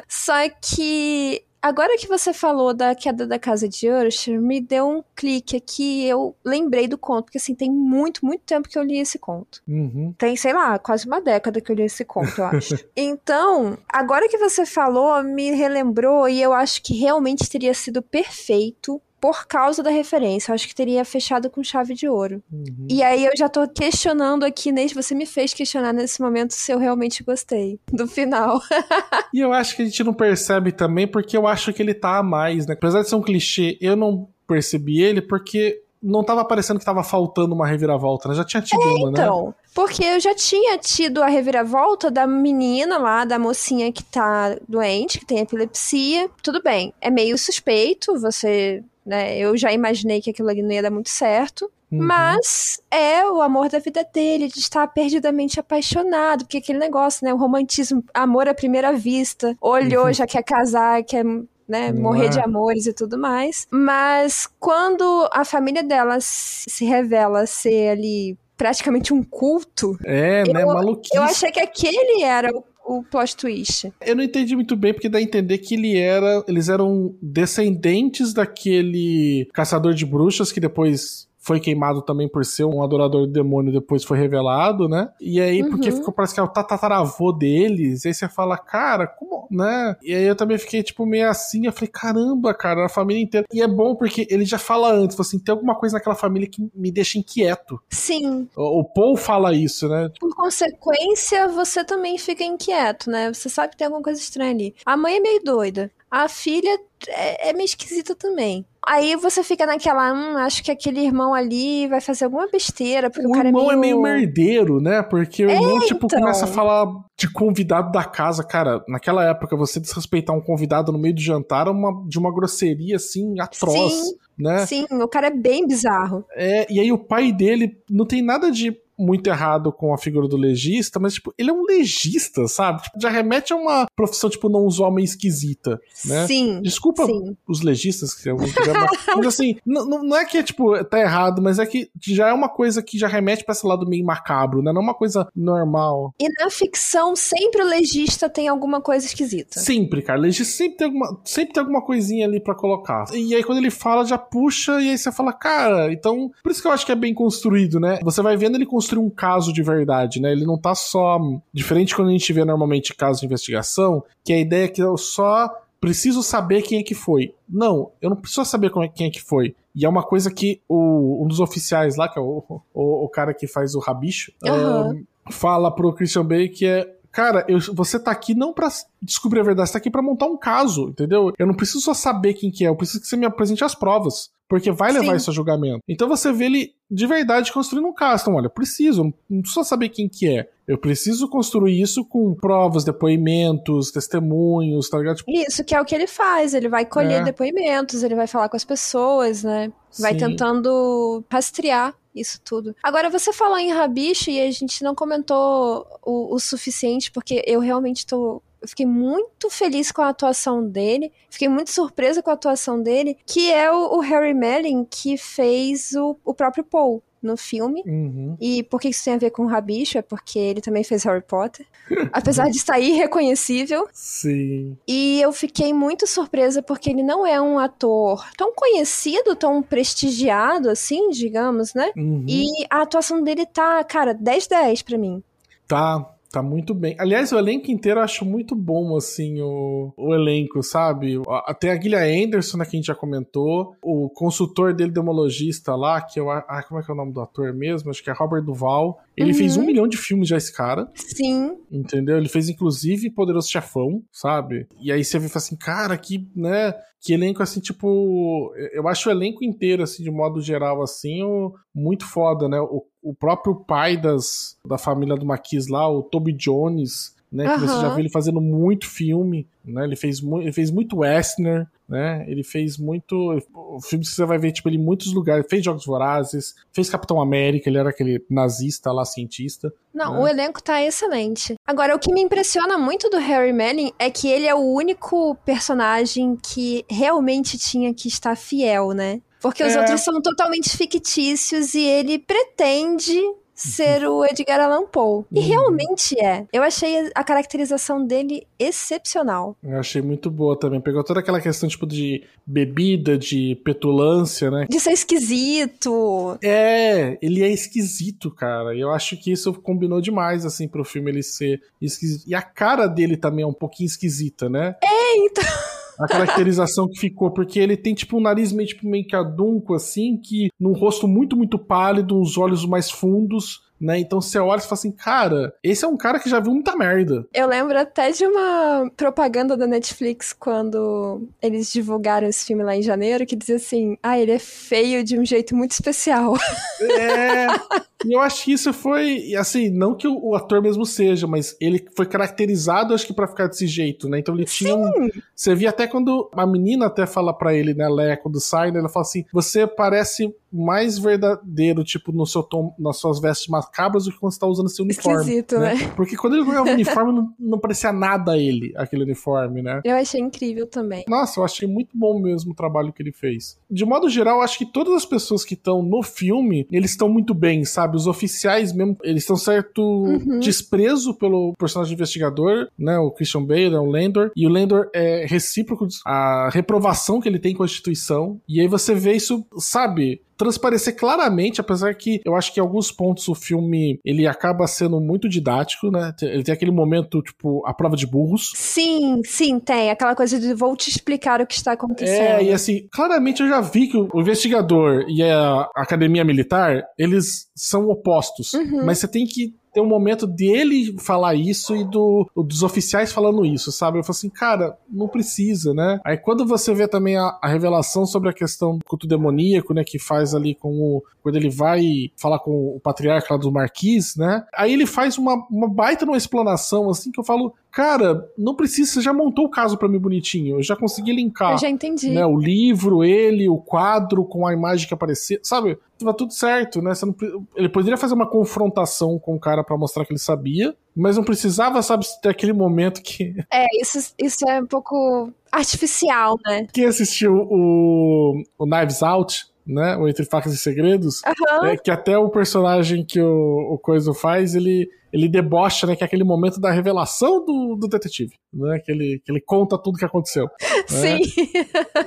Só que Agora que você falou da queda da casa de Usher, me deu um clique aqui eu lembrei do conto, porque assim, tem muito, muito tempo que eu li esse conto. Uhum. Tem, sei lá, quase uma década que eu li esse conto, eu acho. *laughs* então, agora que você falou, me relembrou e eu acho que realmente teria sido perfeito por causa da referência. Eu acho que teria fechado com chave de ouro. Uhum. E aí eu já tô questionando aqui, Nate, você me fez questionar nesse momento se eu realmente gostei do final. *laughs* e eu acho que a gente não percebe também porque eu acho que ele tá a mais, né? Apesar de ser um clichê, eu não percebi ele porque não tava parecendo que tava faltando uma reviravolta, né? Já tinha tido é, uma, né? Então, porque eu já tinha tido a reviravolta da menina lá, da mocinha que tá doente, que tem epilepsia. Tudo bem, é meio suspeito, você né? Eu já imaginei que aquilo ali não ia dar muito certo. Uhum. Mas é o amor da vida dele, de estar perdidamente apaixonado, porque aquele negócio, né? O romantismo, amor à primeira vista, olhou, uhum. já quer casar, quer né, morrer é. de amores e tudo mais. Mas quando a família dela se revela ser ali praticamente um culto. É, né, eu, né, maluquice. Eu achei que aquele era o o plot twist. Eu não entendi muito bem, porque dá a entender que ele era. Eles eram descendentes daquele caçador de bruxas que depois foi queimado também por ser um adorador do demônio, depois foi revelado, né? E aí, uhum. porque ficou, parece que é o tataravô deles, e aí você fala, cara, como, né? E aí eu também fiquei, tipo, meio assim, eu falei, caramba, cara, a família inteira. E é bom porque ele já fala antes, assim, tem alguma coisa naquela família que me deixa inquieto. Sim. O, o Paul fala isso, né? Por consequência, você também fica inquieto, né? Você sabe que tem alguma coisa estranha ali. A mãe é meio doida. A filha é, é meio esquisita também. Aí você fica naquela, hum, acho que aquele irmão ali vai fazer alguma besteira, porque o, o cara irmão é meio... é meio merdeiro, né? Porque o irmão, é, tipo, então... começa a falar de convidado da casa. Cara, naquela época, você desrespeitar um convidado no meio do jantar é uma, de uma grosseria, assim, atroz. Sim, né? sim, o cara é bem bizarro. É, e aí o pai dele não tem nada de muito errado com a figura do legista, mas, tipo, ele é um legista, sabe? Tipo, já remete a uma profissão, tipo, não usual meio esquisita, né? Sim. Desculpa sim. os legistas, que eu *laughs* mas assim, não, não é que, tipo, tá errado, mas é que já é uma coisa que já remete pra esse lado meio macabro, né? Não é uma coisa normal. E na ficção, sempre o legista tem alguma coisa esquisita. Sempre, cara. O legista sempre tem alguma, sempre tem alguma coisinha ali para colocar. E aí, quando ele fala, já puxa, e aí você fala, cara, então, por isso que eu acho que é bem construído, né? Você vai vendo ele construindo construir um caso de verdade, né? Ele não tá só. Diferente quando a gente vê normalmente casos de investigação, que a ideia é que eu só preciso saber quem é que foi. Não, eu não preciso saber é, quem é que foi. E é uma coisa que o, um dos oficiais lá, que é o, o, o cara que faz o rabicho, uhum. é, fala pro Christian Bale que é cara, eu, você tá aqui não para descobrir a verdade, você tá aqui para montar um caso, entendeu? Eu não preciso só saber quem que é, eu preciso que você me apresente as provas. Porque vai levar Sim. isso a julgamento. Então você vê ele de verdade construindo um caso. Então, olha, preciso, não preciso saber quem que é. Eu preciso construir isso com provas, depoimentos, testemunhos, tá ligado? Tipo... Isso, que é o que ele faz. Ele vai colher é. depoimentos, ele vai falar com as pessoas, né? Vai Sim. tentando rastrear isso tudo. Agora, você falou em Rabicho e a gente não comentou o, o suficiente, porque eu realmente tô fiquei muito feliz com a atuação dele, fiquei muito surpresa com a atuação dele, que é o, o Harry Melling que fez o, o próprio Paul no filme. Uhum. E por que isso tem a ver com o Rabicho? É porque ele também fez Harry Potter. *laughs* apesar de estar irreconhecível. Sim. E eu fiquei muito surpresa porque ele não é um ator tão conhecido, tão prestigiado assim, digamos, né? Uhum. E a atuação dele tá, cara, 10-10 pra mim. Tá, Tá muito bem. Aliás, o elenco inteiro eu acho muito bom, assim, o, o elenco, sabe? Até a Guilha Anderson, né, que a gente já comentou. O consultor dele, demologista lá, que eu. Ah, como é que é o nome do ator mesmo? Acho que é Robert Duval. Ele Uhum. fez um milhão de filmes já, esse cara. Sim. Entendeu? Ele fez inclusive Poderoso Chefão, sabe? E aí você vê e assim, cara, que, né? Que elenco assim, tipo. Eu acho o elenco inteiro, assim, de modo geral, assim, o- muito foda, né? O, o próprio pai das, da família do Maquis lá, o Toby Jones, né? Que você já viu ele fazendo muito filme, né? Ele fez, mu- ele fez muito Westner, né? Ele fez muito. Filmes que você vai ver, tipo, ele em muitos lugares. Fez Jogos Vorazes, fez Capitão América, ele era aquele nazista lá, cientista. Não, né? o elenco tá excelente. Agora, o que me impressiona muito do Harry Manning é que ele é o único personagem que realmente tinha que estar fiel, né? Porque os É. outros são totalmente fictícios e ele pretende ser o Edgar Allan Poe. E Uhum. realmente é. Eu achei a caracterização dele excepcional. Eu achei muito boa também. Pegou toda aquela questão, tipo, de bebida, de petulância, né? De ser esquisito. É, ele é esquisito, cara. E eu acho que isso combinou demais, assim, pro filme ele ser esquisito. E a cara dele também é um pouquinho esquisita, né? É, então. *laughs* A caracterização que ficou, porque ele tem, tipo, um nariz meio, tipo, meio que adunco, assim, que num rosto muito, muito pálido, uns olhos mais fundos, né? Então você olha e fala assim, cara, esse é um cara que já viu muita merda. Eu lembro até de uma propaganda da Netflix quando eles divulgaram esse filme lá em janeiro, que dizia assim: ah, ele é feio de um jeito muito especial. É. *laughs* E eu acho que isso foi, assim, não que o, ator mesmo seja, mas ele foi caracterizado, acho que pra ficar desse jeito, né? Então ele tinha um. Você via até quando a menina até fala pra ele, né, Leia, quando sai, né, ela fala assim: você parece mais verdadeiro, tipo, no seu tom, nas suas vestes macabras do que quando você tá usando seu uniforme. Esquisito, né? Porque quando ele ganhava o *laughs* uniforme, não, não parecia nada a ele, aquele uniforme, né? Eu achei incrível também. Nossa, eu achei muito bom mesmo o trabalho que ele fez. De modo geral, eu acho que todas as pessoas que estão no filme, eles estão muito bem, sabe? Os oficiais mesmo, eles estão certo desprezo pelo personagem investigador, né? O Christian Bale, né? o Landor. E o Landor é recíproco a reprovação que ele tem com a instituição. E aí você vê isso, sabe? Transparecer claramente, apesar que eu acho que em alguns pontos o filme ele acaba sendo muito didático, né? Ele tem aquele momento, tipo, a prova de burros. Sim, sim, tem. Aquela coisa de vou te explicar o que está acontecendo. É, e assim, claramente eu já vi que o investigador e a academia militar, eles são opostos. Uhum. Mas você tem que ter um momento dele falar isso e do, dos oficiais falando isso, sabe? Eu falo assim, cara, não precisa, né? Aí quando você vê também a, a revelação sobre a questão do culto demoníaco, né, que faz ali com o. Quando ele vai falar com o patriarca lá do Marquis, né? Aí ele faz uma, uma baita numa explanação, assim, que eu falo, cara, não precisa, você já montou o caso pra mim bonitinho, eu já consegui linkar. Eu já entendi. Né, o livro, ele, o quadro com a imagem que aparecia, sabe? Tava tudo certo, né? Não, ele poderia fazer uma confrontação com o cara para mostrar que ele sabia, mas não precisava, sabe, ter aquele momento que. É, isso, isso é um pouco artificial, né? Quem assistiu o, o Knives Out, né? O Entre Facas e Segredos, uhum. é que até o personagem que o, o Coisa faz, ele, ele debocha, né? Que é aquele momento da revelação do, do detetive, né? Que ele, que ele conta tudo que aconteceu. *laughs* Sim.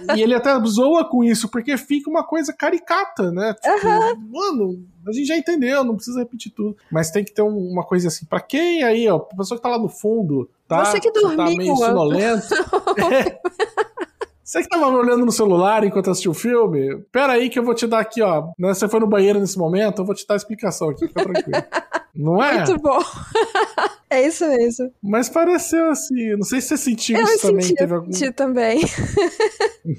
Né? E ele até zoa com isso, porque fica uma coisa caricata, né? Tipo, uhum. Mano, a gente já entendeu, não precisa repetir tudo. Mas tem que ter um, uma coisa assim, pra quem aí, ó, a pessoa que tá lá no fundo, tá? Você que dormiu. Tá meio sonolento. *laughs* é. Você que tava olhando no celular enquanto assistiu o filme, pera aí que eu vou te dar aqui, ó. Né? Você foi no banheiro nesse momento, eu vou te dar a explicação aqui, fica tranquilo. *laughs* Não é? Muito bom. *laughs* é isso mesmo. Mas pareceu assim, não sei se você sentiu eu isso senti, também. Teve eu algum... senti também.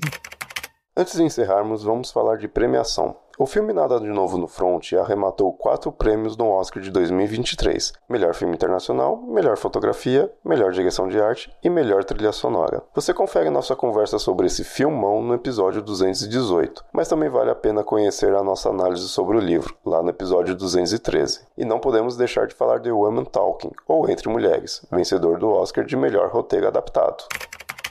*laughs* Antes de encerrarmos, vamos falar de premiação. O filme Nada de Novo no Front arrematou quatro prêmios no Oscar de 2023: Melhor Filme Internacional, Melhor Fotografia, Melhor Direção de Arte e Melhor Trilha Sonora. Você confere nossa conversa sobre esse filmão no episódio 218, mas também vale a pena conhecer a nossa análise sobre o livro, lá no episódio 213. E não podemos deixar de falar de Women Talking, ou Entre Mulheres, vencedor do Oscar de Melhor Roteiro Adaptado.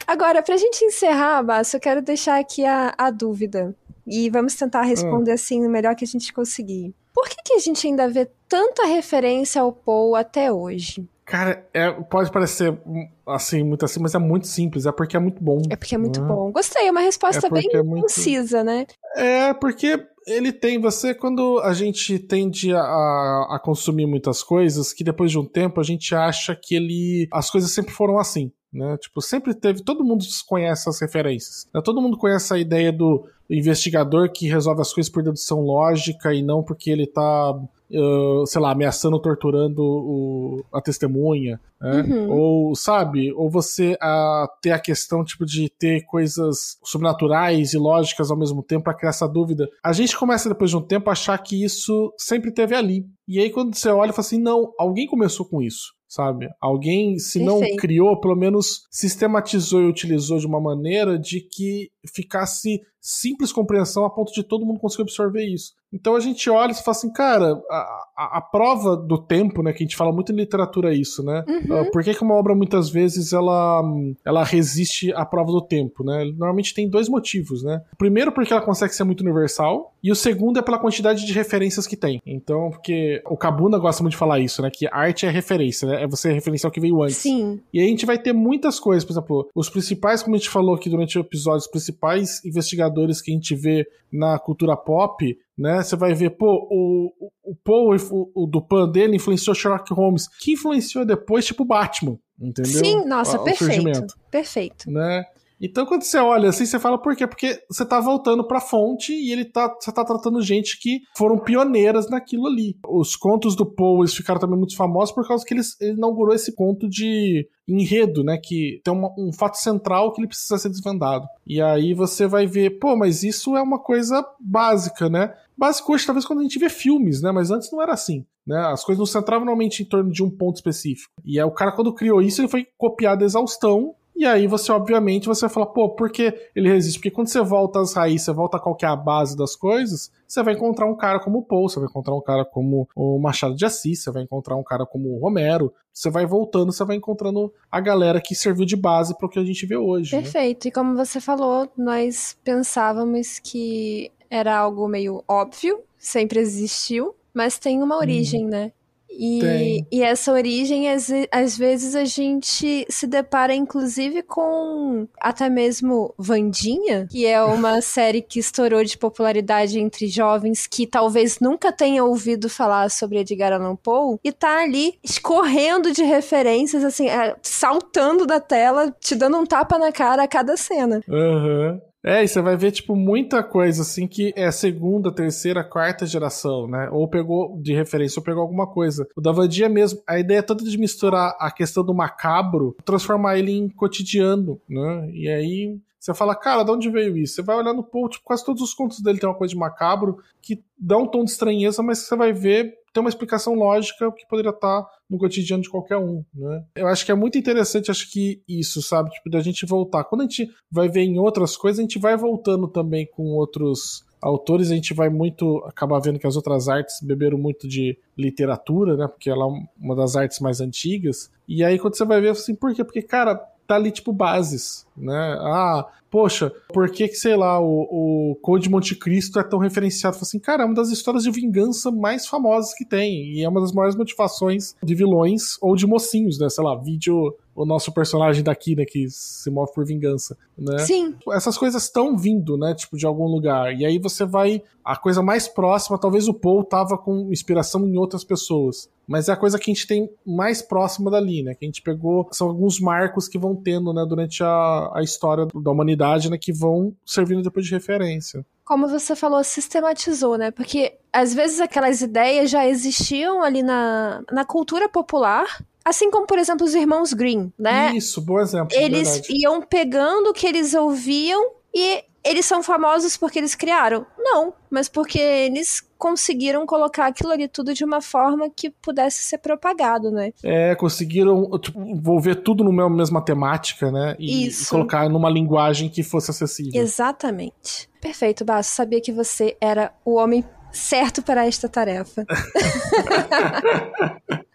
Agora, pra gente encerrar, Basso, eu quero deixar aqui a, a dúvida. E vamos tentar responder assim o melhor que a gente conseguir. Por que, que a gente ainda vê tanta referência ao Paul até hoje? Cara, é, pode parecer assim, muito assim, mas é muito simples, é porque é muito bom. É porque é muito bom. Gostei, é uma resposta é bem é muito... concisa, né? É, porque ele tem, você, quando a gente tende a, a consumir muitas coisas, que depois de um tempo a gente acha que ele. As coisas sempre foram assim. Né? Tipo, sempre teve, todo mundo conhece as referências. Né? Todo mundo conhece a ideia do investigador que resolve as coisas por dedução lógica e não porque ele tá Uh, sei lá, ameaçando, torturando o, a testemunha, né? uhum. ou sabe, ou você uh, ter a questão tipo de ter coisas sobrenaturais e lógicas ao mesmo tempo para criar essa dúvida. A gente começa depois de um tempo a achar que isso sempre teve ali. E aí quando você olha, fala assim, não, alguém começou com isso sabe? Alguém, se Perfeito. não criou, pelo menos sistematizou e utilizou de uma maneira de que ficasse simples compreensão a ponto de todo mundo conseguir absorver isso. Então a gente olha e fala assim, cara, a, a, a, prova do tempo, né, que a gente fala muito em literatura isso, né? Uhum. Uh, por que, que uma obra muitas vezes ela, ela resiste à prova do tempo, né? Normalmente tem dois motivos, né? O primeiro porque ela consegue ser muito universal e o segundo é pela quantidade de referências que tem. Então, porque o Kabuna gosta muito de falar isso, né, que arte é referência, né? É você referenciar o que veio antes. Sim. E aí a gente vai ter muitas coisas, por exemplo, os principais, como a gente falou aqui durante o episódio, os principais investigadores que a gente vê na cultura pop, né? Você vai ver, pô, o, o, o Poe, o, o Dupan dele influenciou Sherlock Holmes, que influenciou depois, tipo, Batman, entendeu? Sim, nossa, o, perfeito. Perfeito. Né? Então, quando você olha assim, você fala por quê? Porque você tá voltando pra fonte e ele tá, você tá tratando gente que foram pioneiras naquilo ali. Os contos do Poe ficaram também muito famosos por causa que ele, ele inaugurou esse conto de enredo, né? Que tem uma, um fato central que ele precisa ser desvendado. E aí você vai ver, pô, mas isso é uma coisa básica, né? Básico hoje, talvez, quando a gente vê filmes, né? Mas antes não era assim. Né? As coisas não se centravam normalmente em torno de um ponto específico. E aí o cara, quando criou isso, ele foi copiado exaustão e aí você, obviamente, você vai falar, pô, por que ele resiste? Porque quando você volta às raízes, você volta a qual a base das coisas, você vai encontrar um cara como o Paul, você vai encontrar um cara como o Machado de Assis, você vai encontrar um cara como o Romero. Você vai voltando, você vai encontrando a galera que serviu de base para o que a gente vê hoje. Né? Perfeito. Né? E como você falou, nós pensávamos que era algo meio óbvio, sempre existiu, mas tem uma origem, hum. né? E, e, essa origem, às, às, vezes, a gente se depara, inclusive, com até mesmo Vandinha, que é uma *laughs* série que estourou de popularidade entre jovens que talvez nunca tenham ouvido falar sobre Edgar Allan Poe, e tá ali escorrendo de referências, assim, é, saltando da tela, te dando um tapa na cara a cada cena. Aham. Uhum. É, e você vai ver, tipo, muita coisa, assim, que é segunda, terceira, quarta geração, né? Ou pegou de referência, ou pegou alguma coisa. O da mesmo, a ideia é toda de misturar a questão do macabro, transformar ele em cotidiano, né? E aí você fala, cara, de onde veio isso? Você vai olhar no Paul, tipo, quase todos os contos dele tem uma coisa de macabro que dá um tom de estranheza, mas você vai ver, tem uma explicação lógica que poderia estar no cotidiano de qualquer um, né? Eu acho que é muito interessante, acho que isso, sabe? Tipo, da gente voltar. Quando a gente vai ver em outras coisas, a gente vai voltando também com outros autores, a gente vai muito acabar vendo que as outras artes beberam muito de literatura, né? Porque ela é uma das artes mais antigas. E aí quando você vai ver assim, por quê? Porque, cara, tá ali tipo bases, né? Ah, poxa, por que que, sei lá, o, o Conde Monte Cristo é tão referenciado? Fala assim, cara, é uma das histórias de vingança mais famosas que tem, e é uma das maiores motivações de vilões ou de mocinhos, né? Sei lá, vídeo o nosso personagem daqui, né, que se move por vingança, né? Sim. Essas coisas estão vindo, né, tipo, de algum lugar. E aí você vai. A coisa mais próxima, talvez o Paul tava com inspiração em outras pessoas. Mas é a coisa que a gente tem mais próxima dali, né? Que a gente pegou. São alguns marcos que vão tendo, né, durante a, a história da humanidade, né, que vão servindo depois de referência como você falou, sistematizou, né? Porque às vezes aquelas ideias já existiam ali na, na cultura popular, Assim como, por exemplo, os irmãos Green, né? Isso, bom exemplo. Eles verdade. iam pegando o que eles ouviam e eles são famosos porque eles criaram? Não, mas porque eles conseguiram colocar aquilo ali tudo de uma forma que pudesse ser propagado, né? É, conseguiram tipo, envolver tudo numa mesma temática, né? E, e, colocar numa linguagem que fosse acessível. Exatamente. Perfeito, Basso. Sabia que você era o homem certo para esta tarefa. *laughs*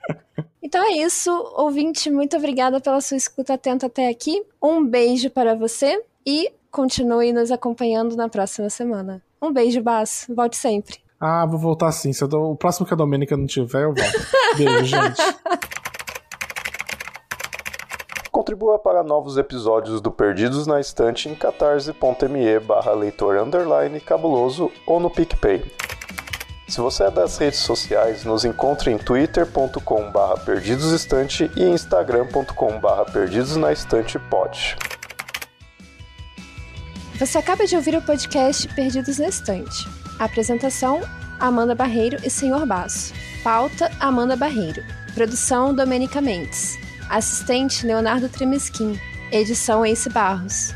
Então é isso, ouvinte, muito obrigada pela sua escuta atenta até aqui. Um beijo para você e continue nos acompanhando na próxima semana. Um beijo, Bas. Volte sempre. Ah, vou voltar sim. Se o próximo que a Domênica não tiver, eu volto. *laughs* Beijo, gente. Contribua para novos episódios do Perdidos na Estante em catarse.me barra leitor underline cabuloso ou no PicPay. Se você é das redes sociais, nos encontre em twitter.com.br perdidosestante e instagram.com.br perdidosnaestantepod. Você acaba de ouvir o podcast Perdidos na Estante. Apresentação: Amanda Barreiro e Senhor Baço. Pauta: Amanda Barreiro. Produção: Domênica Mendes. Assistente: Leonardo Tremesquim. Edição: Ace Barros.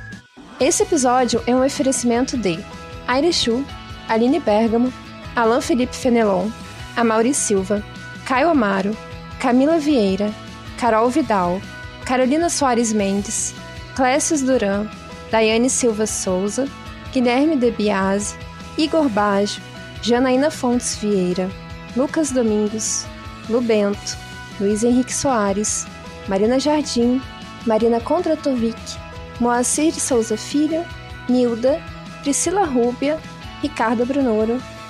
Esse episódio é um oferecimento de Aire Chu, Aline Bergamo, Alain Felipe Fenelon, Amaury Silva, Caio Amaro, Camila Vieira, Carol Vidal, Carolina Soares Mendes, Clécius Duran, Daiane Silva Souza, Guilherme De Biase, Igor Baggio, Janaína Fontes Vieira, Lucas Domingos, Lu Bento, Luiz Henrique Soares, Marina Jardim, Marina Kondratovic, Moacir de Souza Filho, Nilda, Priscila Rúbia, Ricardo Brunoro